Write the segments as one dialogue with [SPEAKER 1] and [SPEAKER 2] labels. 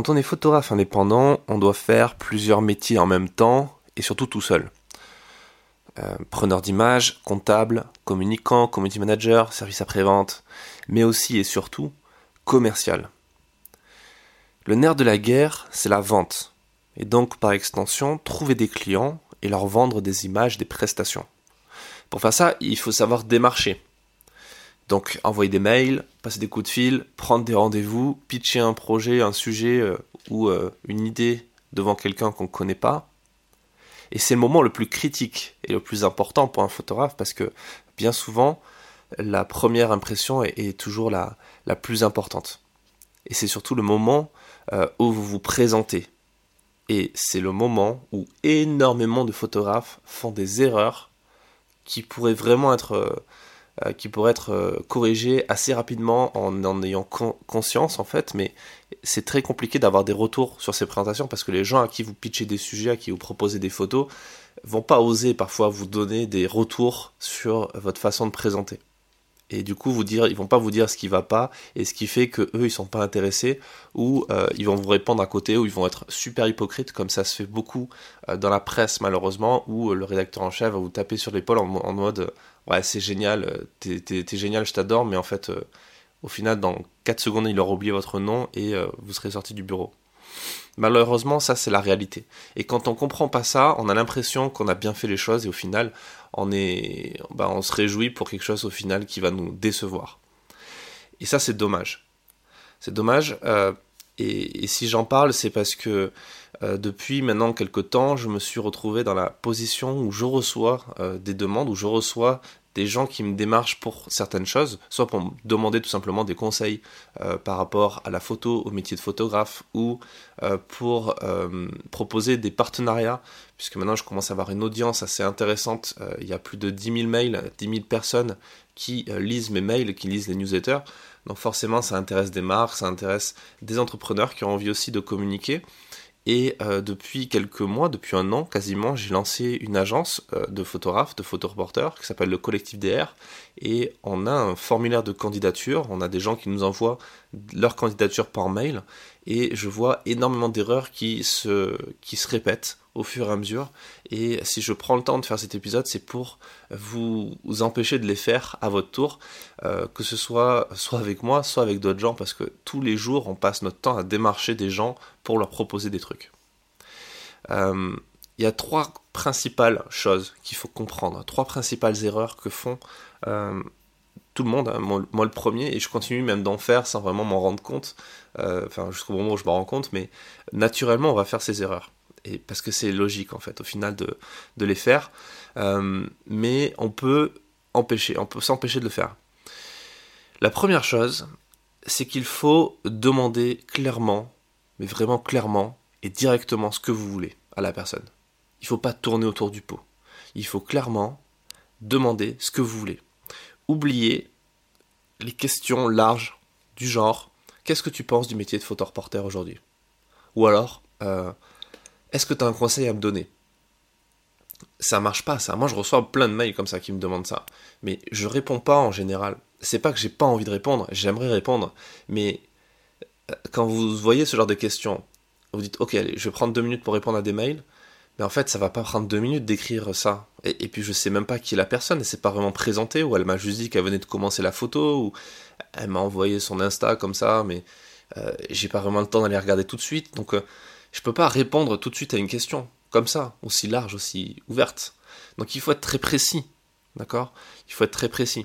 [SPEAKER 1] Quand on est photographe indépendant, on doit faire plusieurs métiers en même temps et surtout tout seul. Euh, preneur d'images, comptable, communicant, community manager, service après-vente, mais aussi et surtout commercial. Le nerf de la guerre, c'est la vente, et donc par extension, trouver des clients et leur vendre des images, des prestations. Pour faire ça, il faut savoir démarcher. Donc envoyer des mails, passer des coups de fil, prendre des rendez-vous, pitcher un projet, un sujet euh, ou euh, une idée devant quelqu'un qu'on ne connaît pas. Et c'est le moment le plus critique et le plus important pour un photographe parce que bien souvent, la première impression est, toujours la, la, plus importante. Et c'est surtout le moment euh, où vous vous présentez. Et c'est le moment où énormément de photographes font des erreurs qui pourraient vraiment être euh, qui pourrait être euh, corrigé assez rapidement en en ayant conscience en fait, mais c'est très compliqué d'avoir des retours sur ces présentations parce que les gens à qui vous pitchez des sujets, à qui vous proposez des photos, vont pas oser parfois vous donner des retours sur votre façon de présenter et du coup vous dire ils vont pas vous dire ce qui va pas et ce qui fait que eux ils sont pas intéressés ou euh, ils vont vous répondre à côté ou ils vont être super hypocrites comme ça se fait beaucoup euh, dans la presse malheureusement où euh, le rédacteur en chef va vous taper sur l'épaule en, mode ouais c'est génial t'es, génial je t'adore mais en fait au final dans 4 secondes il aura oublié votre nom et vous serez sorti du bureau Malheureusement, ça c'est la réalité. Et quand on comprend pas ça, on a l'impression qu'on a bien fait les choses et au final, on est, bah, on se réjouit pour quelque chose au final qui va nous décevoir. Et ça c'est dommage. C'est dommage. Euh, et, si j'en parle, c'est parce que euh, depuis maintenant quelques temps, je me suis retrouvé dans la position où je reçois euh, des demandes, où je reçois des gens qui me démarchent pour certaines choses, soit pour me demander tout simplement des conseils euh, par rapport à la photo, au métier de photographe, ou euh, pour euh, proposer des partenariats, puisque maintenant je commence à avoir une audience assez intéressante, il y a plus de 10 000 mails, 10 000 personnes qui lisent mes mails, qui lisent les newsletters, donc forcément ça intéresse des marques, ça intéresse des entrepreneurs qui ont envie aussi de communiquer, et euh, depuis quelques mois, depuis un an quasiment, j'ai lancé une agence euh, de photographes, de photoreporters qui s'appelle le Collectif DR. Et on a un formulaire de candidature. On a des gens qui nous envoient leur candidature par mail. Et je vois énormément d'erreurs qui se, qui se répètent au fur et à mesure. Et si je prends le temps de faire cet épisode, c'est pour vous, empêcher de les faire à votre tour, euh, que ce soit soit avec moi, soit avec d'autres gens, parce que tous les jours, on passe notre temps à démarcher des gens pour leur proposer des trucs. Euh, il y a trois principales choses qu'il faut comprendre, trois principales erreurs que font euh, tout le monde, hein, moi, le premier, et je continue même d'en faire sans vraiment m'en rendre compte, enfin jusqu'au moment où je m'en rends compte, mais naturellement on va faire ces erreurs parce que c'est logique en fait au final de, les faire, euh, mais on peut s'empêcher de le faire. La première chose, c'est qu'il faut demander clairement, mais vraiment clairement et directement ce que vous voulez à la personne. Il ne faut pas tourner autour du pot. Il faut clairement demander ce que vous voulez. Oubliez les questions larges du genre qu'est-ce que tu penses du métier de photoreporter aujourd'hui? Ou alors, euh, est-ce que tu as un conseil à me donner? Ça marche pas, ça. Moi, je reçois plein de mails comme ça qui me demandent ça. Mais je réponds pas en général. C'est pas que j'ai pas envie de répondre, j'aimerais répondre. Mais euh, quand vous voyez ce genre de questions, vous dites, ok, allez, je vais prendre deux minutes pour répondre à des mails. Mais en fait, ça va pas prendre deux minutes d'écrire ça. Et, puis, je sais même pas qui est la personne. Elle s'est pas vraiment présentée, ou elle m'a juste dit qu'elle venait de commencer la photo, ou elle m'a envoyé son Insta comme ça, mais euh, j'ai pas vraiment le temps d'aller regarder tout de suite. Donc, euh, je peux pas répondre tout de suite à une question, comme ça, aussi large, aussi ouverte. Donc il faut être très précis, d'accord? Il faut être très précis.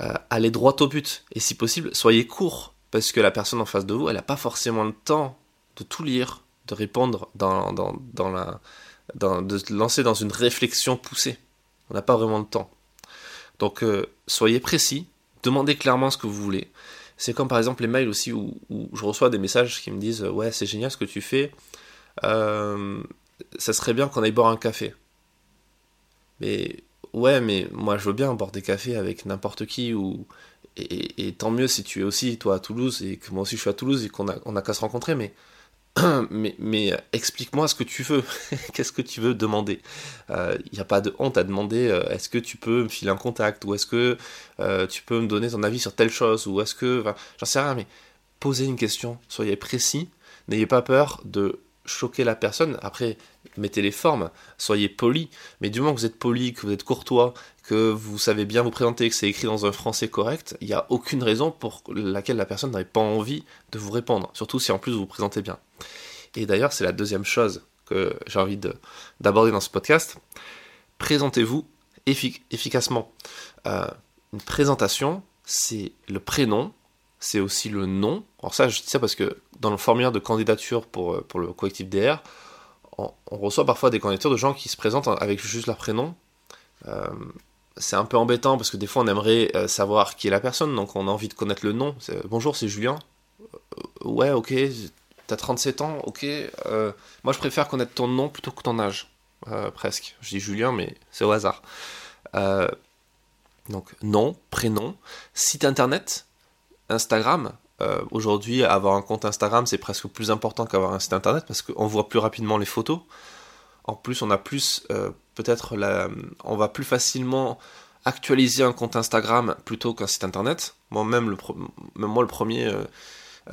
[SPEAKER 1] Euh, allez droit au but, et si possible, soyez court, parce que la personne en face de vous, elle n'a pas forcément le temps de tout lire, de répondre dans, dans, la... Dans, de lancer dans une réflexion poussée. On n'a pas vraiment le temps. Donc euh, soyez précis, demandez clairement ce que vous voulez. C'est comme par exemple les mails aussi où, je reçois des messages qui me disent Ouais, c'est génial ce que tu fais, euh, ça serait bien qu'on aille boire un café. Mais ouais, mais moi je veux bien boire des cafés avec n'importe qui, ou, et, tant mieux si tu es aussi toi à Toulouse et que moi aussi je suis à Toulouse et qu'on a, a qu'à se rencontrer, mais mais, mais explique-moi ce que tu veux. Qu'est-ce que tu veux demander? Il euh, n'y a pas de honte à demander euh, est-ce que tu peux me filer un contact? Ou est-ce que euh, tu peux me donner ton avis sur telle chose? Ou est-ce que. J'en sais rien, mais posez une question, soyez précis, n'ayez pas peur de choquer la personne. Après, mettez les formes, soyez poli, mais du moment que vous êtes poli, que vous êtes courtois, que vous savez bien vous présenter, que c'est écrit dans un français correct, il n'y a aucune raison pour laquelle la personne n'aurait pas envie de vous répondre, surtout si en plus vous vous présentez bien. Et d'ailleurs, c'est la deuxième chose que j'ai envie d'aborder dans ce podcast. Présentez-vous efficacement. Euh, une présentation, c'est le prénom, c'est aussi le nom. Alors ça, je dis ça parce que dans le formulaire de candidature pour, euh, pour le collectif DR, on, reçoit parfois des candidatures de gens qui se présentent avec juste leur prénom. Euh, c'est un peu embêtant parce que des fois on aimerait savoir qui est la personne, donc on a envie de connaître le nom. Bonjour, c'est Julien. ouais, ok, t'as 37 ans, ok. moi je préfère connaître ton nom plutôt que ton âge. presque. Je dis Julien, mais c'est au hasard. Euh, donc nom, prénom, site internet, Instagram. Euh, aujourd'hui, avoir un compte Instagram, c'est presque plus important qu'avoir un site internet parce qu'on voit plus rapidement les photos. En plus, on a plus, euh, peut-être, la, on va plus facilement actualiser un compte Instagram plutôt qu'un site internet. Moi-même, le, même moi, le premier, euh,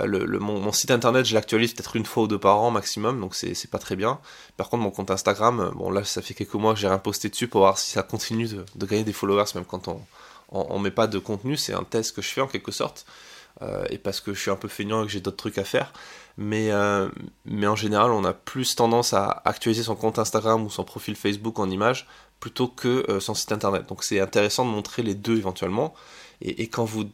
[SPEAKER 1] le, mon, site internet, je l'actualise peut-être une fois ou deux par an maximum, donc c'est pas très bien. Par contre, mon compte Instagram, euh, bon là, ça fait quelques mois que j'ai rien posté dessus pour voir si ça continue de, gagner des followers, même quand on, on, met pas de contenu. C'est un test que je fais en quelque sorte, euh, et parce que je suis un peu feignant et que j'ai d'autres trucs à faire. Mais, mais en général, on a plus tendance à actualiser son compte Instagram ou son profil Facebook en image plutôt que son site internet. Donc c'est intéressant de montrer les deux éventuellement. Et, quand vous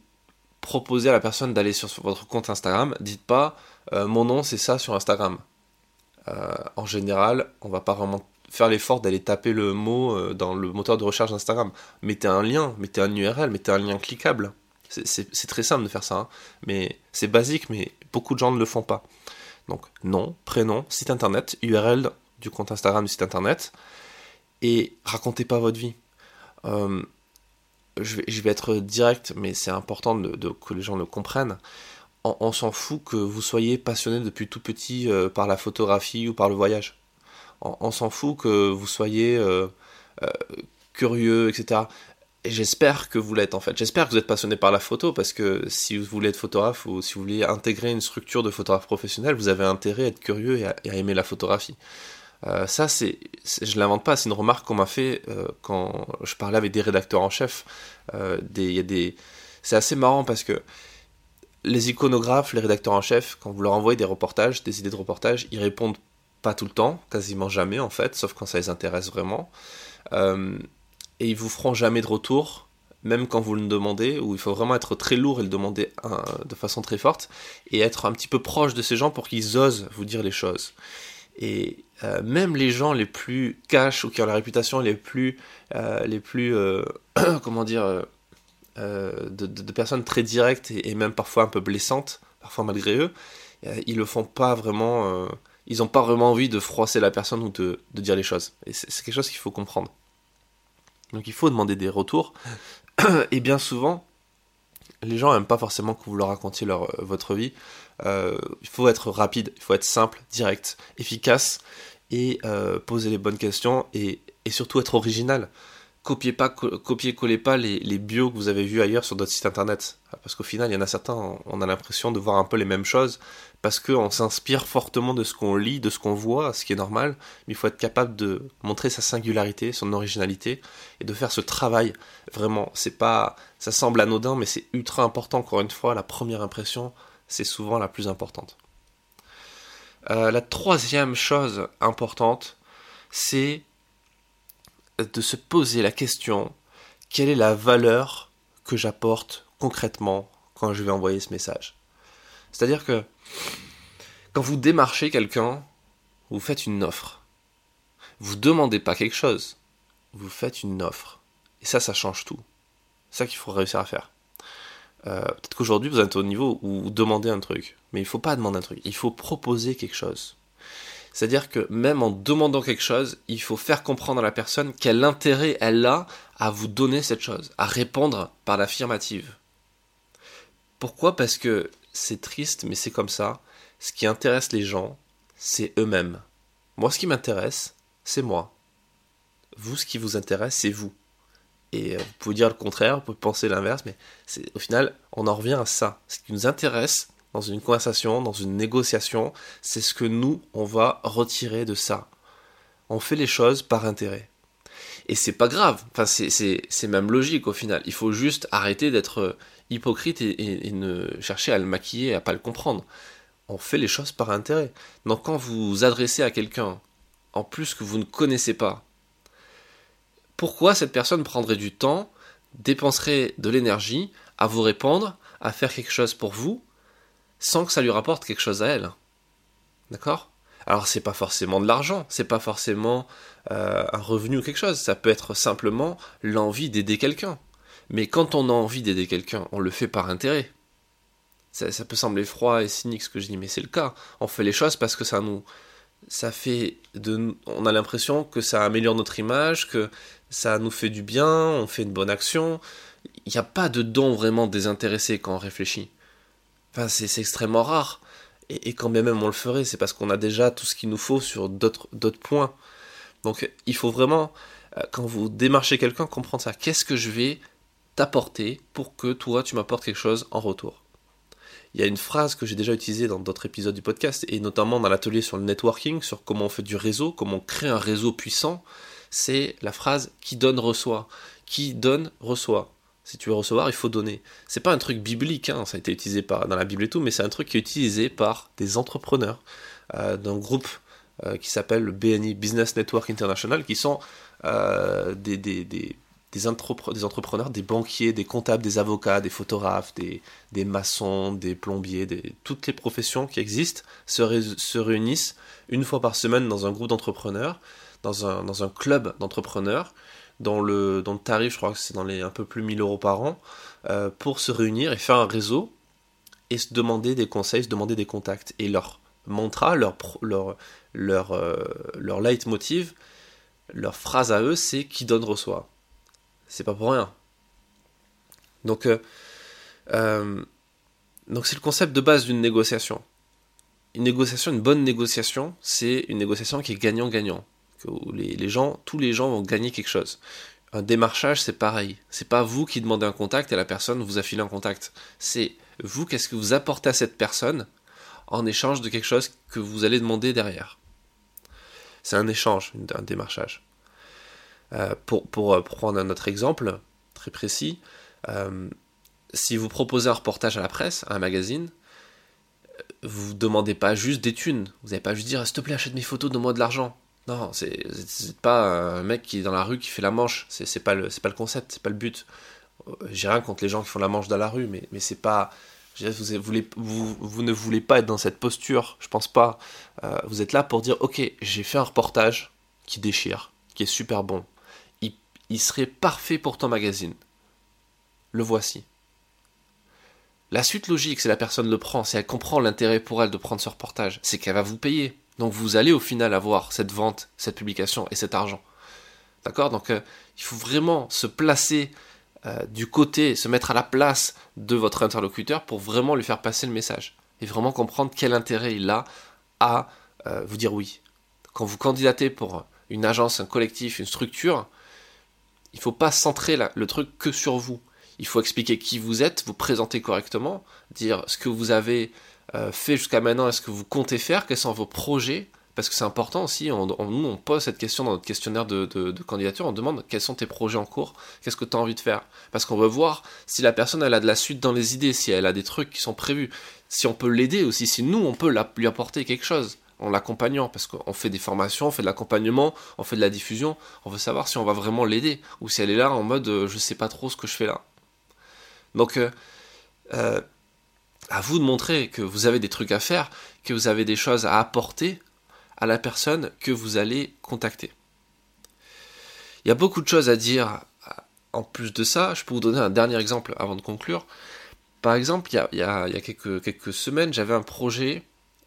[SPEAKER 1] proposez à la personne d'aller sur votre compte Instagram, dites pas euh, mon nom c'est ça sur Instagram. Euh, en général, on va pas vraiment faire l'effort d'aller taper le mot euh, dans le moteur de recherche d'Instagram. Mettez un lien, mettez un URL, mettez un lien cliquable. C'est très simple de faire ça, hein. mais c'est basique, mais beaucoup de gens ne le font pas. Donc nom, prénom, site internet, URL du compte Instagram du site internet, et racontez pas votre vie je vais, être direct, mais c'est important que les gens le comprennent. On, s'en fout que vous soyez passionné depuis tout petit euh, par la photographie ou par le voyage. On, s'en fout que vous soyez euh, euh, curieux, etc. Et j'espère que vous l'êtes en fait. J'espère que vous êtes passionné par la photo parce que si vous voulez être photographe ou si vous voulez intégrer une structure de photographe professionnel, vous avez intérêt à être curieux et à aimer la photographie. Euh, ça, c'est, je l'invente pas, c'est une remarque qu'on m'a fait euh, quand je parlais avec des rédacteurs en chef. Euh, des, des... C'est assez marrant parce que les iconographes, les rédacteurs en chef, quand vous leur envoyez des reportages, des idées de reportages, ils répondent pas tout le temps, quasiment jamais en fait, sauf quand ça les intéresse vraiment. Et ils vous feront jamais de retour, même quand vous le demandez, où il faut vraiment être très lourd et le demander de façon très forte, et être un petit peu proche de ces gens pour qu'ils osent vous dire les choses. Et euh, même les gens les plus cash ou qui ont la réputation les plus, euh, les plus euh, comment dire, de, personnes très directes et, même parfois un peu blessantes, parfois malgré eux, ils le font pas vraiment, ils n'ont pas vraiment envie de froisser la personne ou de, dire les choses. Et c'est quelque chose qu'il faut comprendre. Donc il faut demander des retours. et bien souvent, les gens n'aiment pas forcément que vous leur racontiez leur, votre vie. Euh, il faut être rapide, il faut être simple, direct, efficace et euh, poser les bonnes questions et, surtout être original. Copiez pas, copiez collez pas les, les, bios que vous avez vus ailleurs sur d'autres sites internet. Parce qu'au final, il y en a certains, on a l'impression de voir un peu les mêmes choses parce qu'on s'inspire fortement de ce qu'on lit, de ce qu'on voit, ce qui est normal. Mais il faut être capable de montrer sa singularité, son originalité et de faire ce travail. Vraiment, c'est pas, ça semble anodin, mais c'est ultra important. Encore une fois, la première impression, c'est souvent la plus importante. Euh, la troisième chose importante, c'est de se poser la question quelle est la valeur que j'apporte concrètement quand je vais envoyer ce message? C'est-à-dire que quand vous démarchez quelqu'un, vous faites une offre. Vous demandez pas quelque chose, vous faites une offre. Et ça, ça change tout. C'est ça qu'il faut réussir à faire. Euh, peut-être qu'aujourd'hui vous êtes au niveau où vous demandez un truc, mais il ne faut pas demander un truc, il faut proposer quelque chose. C'est-à-dire que même en demandant quelque chose, il faut faire comprendre à la personne quel intérêt elle a à vous donner cette chose, à répondre par l'affirmative. Pourquoi? Parce que c'est triste, mais c'est comme ça. Ce qui intéresse les gens, c'est eux-mêmes. Moi, ce qui m'intéresse, c'est moi. Vous, ce qui vous intéresse, c'est vous. Et euh, vous pouvez dire le contraire, vous pouvez penser l'inverse, mais au final, on en revient à ça. Ce qui nous intéresse, dans une conversation, dans une négociation, c'est ce que nous, on va retirer de ça. On fait les choses par intérêt. Et c'est pas grave, enfin, c'est même logique au final. Il faut juste arrêter d'être hypocrite et, ne chercher à le maquiller, à pas le comprendre. On fait les choses par intérêt. Donc quand vous vous adressez à quelqu'un, en plus que vous ne connaissez pas, pourquoi cette personne prendrait du temps, dépenserait de l'énergie à vous répondre, à faire quelque chose pour vous, sans que ça lui rapporte quelque chose à elle? D'accord? Alors c'est pas forcément de l'argent, c'est pas forcément euh, un revenu ou quelque chose, ça peut être simplement l'envie d'aider quelqu'un. Mais quand on a envie d'aider quelqu'un, on le fait par intérêt. Ça, peut sembler froid et cynique ce que je dis, mais c'est le cas. On fait les choses parce que ça nous, ça fait de, on a l'impression que ça améliore notre image, que ça nous fait du bien, on fait une bonne action. Il n'y a pas de don vraiment désintéressé quand on réfléchit. Enfin, c'est extrêmement rare. Et, quand même on le ferait, c'est parce qu'on a déjà tout ce qu'il nous faut sur d'autres points. Donc il faut vraiment, euh, quand vous démarchez quelqu'un, comprendre ça. Qu'est-ce que je vais t'apporter pour que toi tu m'apportes quelque chose en retour. Il y a une phrase que j'ai déjà utilisée dans d'autres épisodes du podcast, et notamment dans l'atelier sur le networking, sur comment on fait du réseau, comment on crée un réseau puissant, c'est la phrase qui donne reçoit. Qui donne reçoit. Si tu veux recevoir, il faut donner. C'est pas un truc biblique, hein, ça a été utilisé dans la Bible et tout, mais c'est un truc qui est utilisé par des entrepreneurs euh, d'un groupe euh, qui s'appelle le BNI Business Network International, qui sont euh, des, des, entrepreneurs, des banquiers, des comptables, des avocats, des photographes, des, maçons, des plombiers, toutes les professions qui existent se, se, réunissent une fois par semaine dans un groupe d'entrepreneurs, dans un, club d'entrepreneurs, dont le, tarif, je crois que c'est dans les un peu plus 1000 euros par an, euh, pour se réunir et faire un réseau et se demander des conseils, se demander des contacts. Et leur mantra, leur, euh, leur leitmotiv, leur phrase à eux, c'est qui donne reçoit. C'est pas pour rien. Donc, euh, euh, donc c'est le concept de base d'une négociation. Une négociation, une bonne négociation, c'est une négociation qui est gagnant-gagnant. Tous les gens vont gagner quelque chose. Un démarchage, c'est pareil. C'est pas vous qui demandez un contact et la personne vous affile un contact. C'est vous, qu'est-ce que vous apportez à cette personne en échange de quelque chose que vous allez demander derrière. C'est un échange, un démarchage. Euh, pour, pour, euh, prendre un autre exemple très précis, euh, si vous proposez un reportage à la presse, à un magazine, vous ne demandez pas juste des thunes. Vous n'allez pas juste dire s'il te plaît, achète mes photos, donne-moi de l'argent. Non, c'est pas un mec qui est dans la rue qui fait la manche. C'est pas, pas le concept, c'est pas le but. J'ai rien contre les gens qui font la manche dans la rue, mais, mais c'est pas. Vous, ne voulez pas être dans cette posture, je pense pas. vous êtes là pour dire ok, j'ai fait un reportage qui déchire, qui est super bon il serait parfait pour ton magazine. Le voici. La suite logique, c'est la personne le prend, c'est elle comprend l'intérêt pour elle de prendre ce reportage, c'est qu'elle va vous payer. Donc vous allez au final avoir cette vente, cette publication et cet argent. D'accord? Donc euh, il faut vraiment se placer euh, du côté, se mettre à la place de votre interlocuteur pour vraiment lui faire passer le message. Et vraiment comprendre quel intérêt il a à euh, vous dire oui. Quand vous candidatez pour une agence, un collectif, une structure, il faut pas centrer le truc que sur vous. Il faut expliquer qui vous êtes, vous présenter correctement, dire ce que vous avez euh, fait jusqu'à maintenant et ce que vous comptez faire, quels sont vos projets, parce que c'est important aussi, on, nous on pose cette question dans notre questionnaire de, candidature, on demande quels sont tes projets en cours, qu'est-ce que tu as envie de faire, parce qu'on veut voir si la personne elle a de la suite dans les idées, si elle a des trucs qui sont prévus, si on peut l'aider aussi, si nous on peut lui apporter quelque chose en l'accompagnant, parce qu'on fait des formations, on fait de l'accompagnement, on fait de la diffusion, on veut savoir si on va vraiment l'aider, ou si elle est là en mode euh, je sais pas trop ce que je fais là. Donc, euh, euh, à vous de montrer que vous avez des trucs à faire, que vous avez des choses à apporter à la personne que vous allez contacter. Il y a beaucoup de choses à dire en plus de ça. Je peux vous donner un dernier exemple avant de conclure. Par exemple, il y a, quelques, quelques semaines, j'avais un projet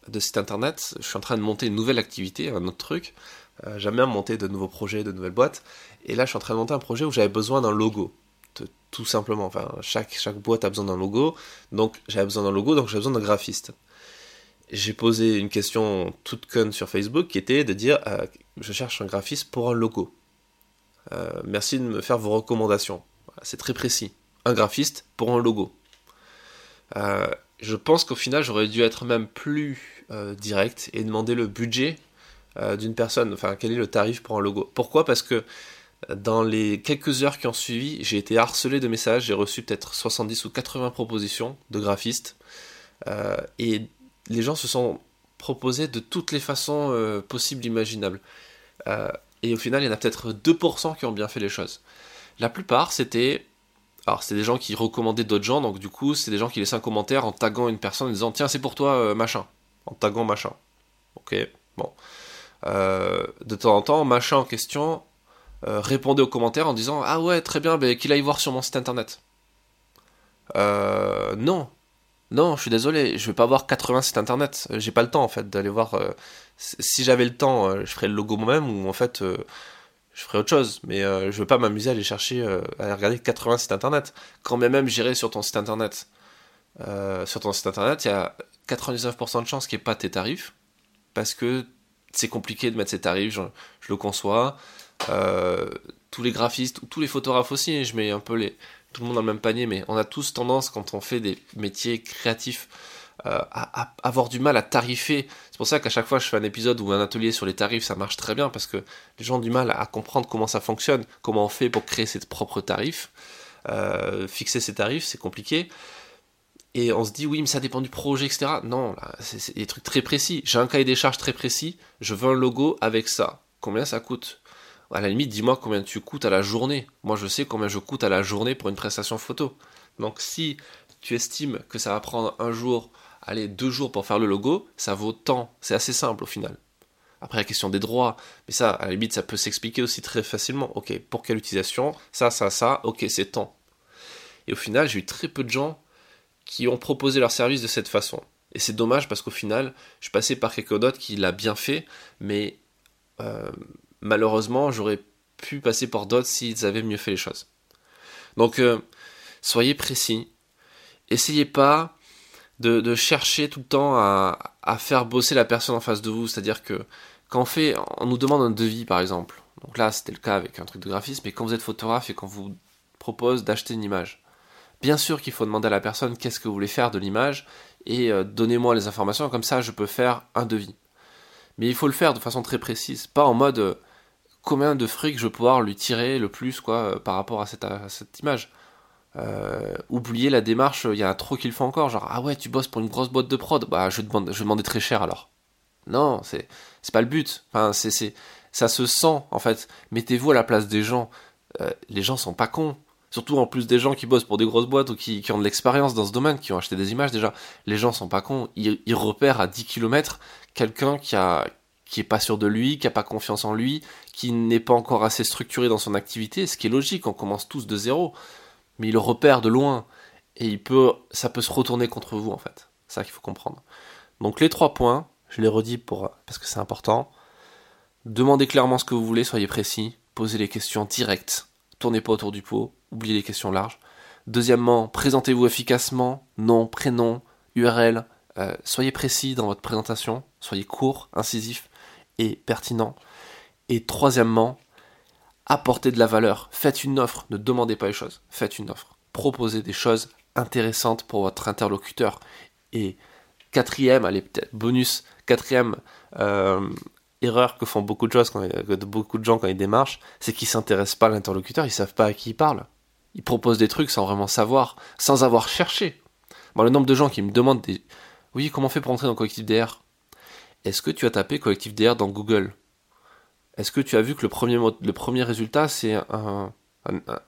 [SPEAKER 1] de site internet, je suis en train de monter une nouvelle activité, un autre truc. Euh, J'aime bien monter de nouveaux projets, de nouvelles boîtes. Et là, je suis en train de monter un projet où j'avais besoin d'un logo. tout simplement. Enfin, chaque, boîte a besoin d'un logo. Donc, j'avais besoin d'un logo, donc j'avais besoin d'un graphiste. J'ai posé une question toute conne sur Facebook qui était de dire euh, Je cherche un graphiste pour un logo. Euh, merci de me faire vos recommandations. C'est très précis. Un graphiste pour un logo. je pense qu'au final, j'aurais dû être même plus euh, direct et demander le budget euh, d'une personne, enfin quel est le tarif pour un logo? Pourquoi? Parce que dans les quelques heures qui ont suivi, j'ai été harcelé de messages, j'ai reçu peut-être 70 ou 80 propositions de graphistes, euh, et les gens se sont proposés de toutes les façons possibles, imaginables. et au final, il y en a peut-être 2% qui ont bien fait les choses. La plupart, c'était alors c'est des gens qui recommandaient d'autres gens, donc du coup c'est des gens qui laissaient un commentaire en taguant une personne en disant tiens c'est pour toi euh, machin, en taguant machin. Ok, bon. Euh, de temps en temps, machin en question euh, répondait aux commentaires en disant ah ouais très bien, ben, qu'il aille voir sur mon site internet. non, non, je suis désolé, je vais pas voir 80 sites internet, j'ai pas le temps en fait d'aller voir. si j'avais le temps, je ferais le logo moi-même ou en fait je ferai autre chose, mais euh, je veux pas m'amuser à aller chercher, euh, à aller regarder 80 sites internet. Quand bien même j'irai sur ton site internet, euh, sur ton site internet, il y a 99% de chances qu'il n'y ait pas tes tarifs, parce que c'est compliqué de mettre ces tarifs, je, le conçois. tous les graphistes, tous les photographes aussi, je mets un peu les, tout le monde dans le même panier, mais on a tous tendance, quand on fait des métiers créatifs, euh, à, avoir du mal à tarifer. C'est pour ça qu'à chaque fois je fais un épisode ou un atelier sur les tarifs, ça marche très bien parce que les gens ont du mal à comprendre comment ça fonctionne, comment on fait pour créer ses propres tarifs. Euh, fixer ses tarifs, c'est compliqué. Et on se dit oui, mais ça dépend du projet, etc. Non, c'est des trucs très précis. J'ai un cahier des charges très précis. Je veux un logo avec ça. Combien ça coûte? À la limite, dis-moi combien tu coûtes à la journée. Moi, je sais combien je coûte à la journée pour une prestation photo. Donc, si tu estimes que ça va prendre un jour allez, deux jours pour faire le logo, ça vaut tant. C'est assez simple au final. Après la question des droits, mais ça, à la limite, ça peut s'expliquer aussi très facilement. Ok, pour quelle utilisation? Ça, ça, ça, ok, c'est tant. Et au final, j'ai eu très peu de gens qui ont proposé leur service de cette façon. Et c'est dommage parce qu'au final, je passais par quelqu'un d'autre qui l'a bien fait, mais euh, malheureusement, j'aurais pu passer par d'autres s'ils avaient mieux fait les choses. Donc, euh, soyez précis. Essayez pas de, chercher tout le temps à, faire bosser la personne en face de vous. C'est-à-dire que quand on fait, on nous demande un devis par exemple. Donc là, c'était le cas avec un truc de graphisme, mais quand vous êtes photographe et qu'on vous propose d'acheter une image, bien sûr qu'il faut demander à la personne qu'est-ce que vous voulez faire de l'image et euh, donnez-moi les informations, comme ça je peux faire un devis. Mais il faut le faire de façon très précise, pas en mode euh, combien de fric je vais pouvoir lui tirer le plus quoi euh, par rapport à cette image. Oublier la démarche, il y a trop qu'il faut encore, genre ah ouais tu bosses pour une grosse boîte de prod, bah je demande, je demandais très cher alors. Non, c'est pas le but. Enfin c'est ça se sent en fait. Mettez-vous à la place des gens. Les gens sont pas cons. Surtout en plus des gens qui bossent pour des grosses boîtes ou qui, ont de l'expérience dans ce domaine, qui ont acheté des images déjà. Les gens sont pas cons. Ils, repèrent à 10 km quelqu'un qui a qui est pas sûr de lui, qui a pas confiance en lui, qui n'est pas encore assez structuré dans son activité, ce qui est logique, on commence tous de zéro mais il repère de loin et ça peut se retourner contre vous en fait. C'est ça qu'il faut comprendre. Donc les trois points, je les redis pour, parce que c'est important. Demandez clairement ce que vous voulez, soyez précis, posez les questions directes, tournez pas autour du pot, oubliez les questions larges. Deuxièmement, présentez-vous efficacement, nom, prénom, URL, euh, soyez précis dans votre présentation, soyez court, incisif et pertinent. Et troisièmement, apportez de la valeur, faites une offre, ne demandez pas les choses, faites une offre, proposez des choses intéressantes pour votre interlocuteur. Et quatrième, allez peut-être bonus, quatrième euh, erreur que font beaucoup de, choses quand, beaucoup de gens quand ils démarchent, c'est qu'ils s'intéressent pas à l'interlocuteur, ils savent pas à qui ils parlent. Ils proposent des trucs sans vraiment savoir, sans avoir cherché. Moi, le nombre de gens qui me demandent des... Oui, comment on fait pour entrer dans Collectif DR Est-ce que tu as tapé Collectif DR dans Google? Est-ce que tu as vu que le premier, le premier résultat, c'est un,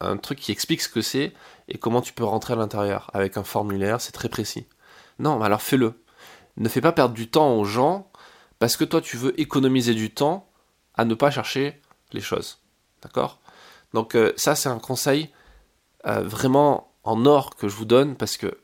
[SPEAKER 1] un, truc qui explique ce que c'est et comment tu peux rentrer à l'intérieur? Avec un formulaire, c'est très précis. Non, alors fais-le. Ne fais pas perdre du temps aux gens parce que toi tu veux économiser du temps à ne pas chercher les choses. D'accord? Donc euh, ça c'est un conseil euh, vraiment en or que je vous donne parce que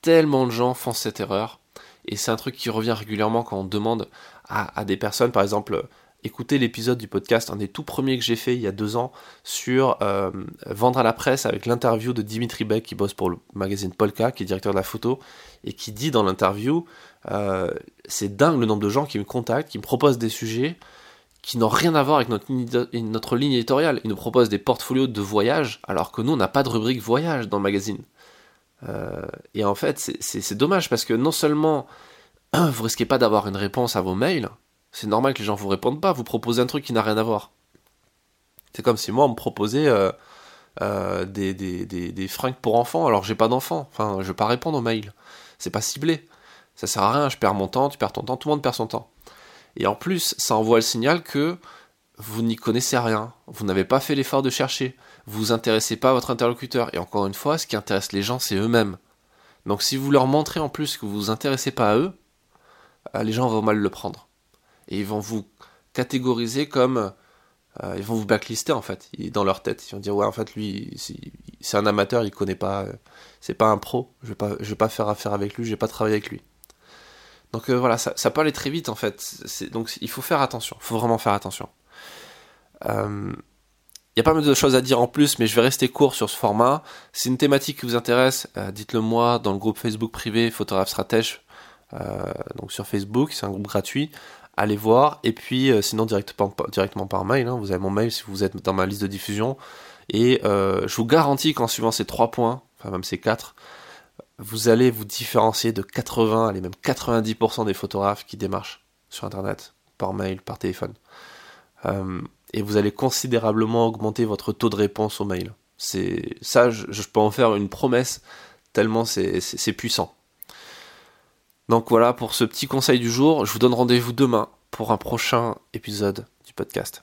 [SPEAKER 1] tellement de gens font cette erreur et c'est un truc qui revient régulièrement quand on demande à, à des personnes par exemple écoutez l'épisode du podcast, un des tout premiers que j'ai fait il y a deux ans, sur euh, vendre à la presse avec l'interview de Dimitri Beck qui bosse pour le magazine Polka, qui est directeur de la photo, et qui dit dans l'interview, euh, c'est dingue le nombre de gens qui me contactent, qui me proposent des sujets qui n'ont rien à voir avec notre, ligne éditoriale. Ils nous proposent des portfolios de voyage, alors que nous, on n'a pas de rubrique voyage dans le magazine. et en fait, c'est dommage parce que non seulement vous risquez pas d'avoir une réponse à vos mails, c'est normal que les gens vous répondent pas, vous proposez un truc qui n'a rien à voir. C'est comme si moi on me proposait des, des, des, fringues pour enfants alors j'ai pas d'enfants. Enfin, je vais pas répondre aux mails. C'est pas ciblé. Ça sert à rien, je perds mon temps, tu perds ton temps, tout le monde perd son temps. Et en plus, ça envoie le signal que vous n'y connaissez rien, vous n'avez pas fait l'effort de chercher, vous vous intéressez pas à votre interlocuteur. Et encore une fois, ce qui intéresse les gens, c'est eux-mêmes. Donc si vous leur montrez en plus que vous vous intéressez pas à eux, euh, les gens vont mal le prendre. Et ils vont vous catégoriser comme... Euh, ils vont vous blacklister en fait, dans leur tête. Ils vont dire ouais en fait lui c'est un amateur, il connaît pas, euh, c'est pas un pro, je vais pas, vais pas faire affaire avec lui, je vais pas travailler avec lui. Donc euh, voilà, ça, peut aller très vite en fait. Donc il faut faire attention, il faut vraiment faire attention. Il y a pas mal de choses à dire en plus, mais je vais rester court sur ce format. Si une thématique qui vous intéresse, dites-le moi dans le groupe Facebook privé Photographe Stratège, donc sur Facebook, c'est un groupe gratuit. Allez voir, et puis sinon directement, par mail, hein. vous avez mon mail si vous êtes dans ma liste de diffusion. Et je vous garantis qu'en suivant ces trois points, enfin même ces quatre, vous allez vous différencier de 80, allez même 90% des photographes qui démarchent sur Internet, par mail, par téléphone. Euh, et vous allez considérablement augmenter votre taux de réponse au mail. Ça, je, peux en faire une promesse tellement c'est puissant. Donc voilà pour ce petit conseil du jour. Je vous donne rendez-vous demain pour un prochain épisode du podcast.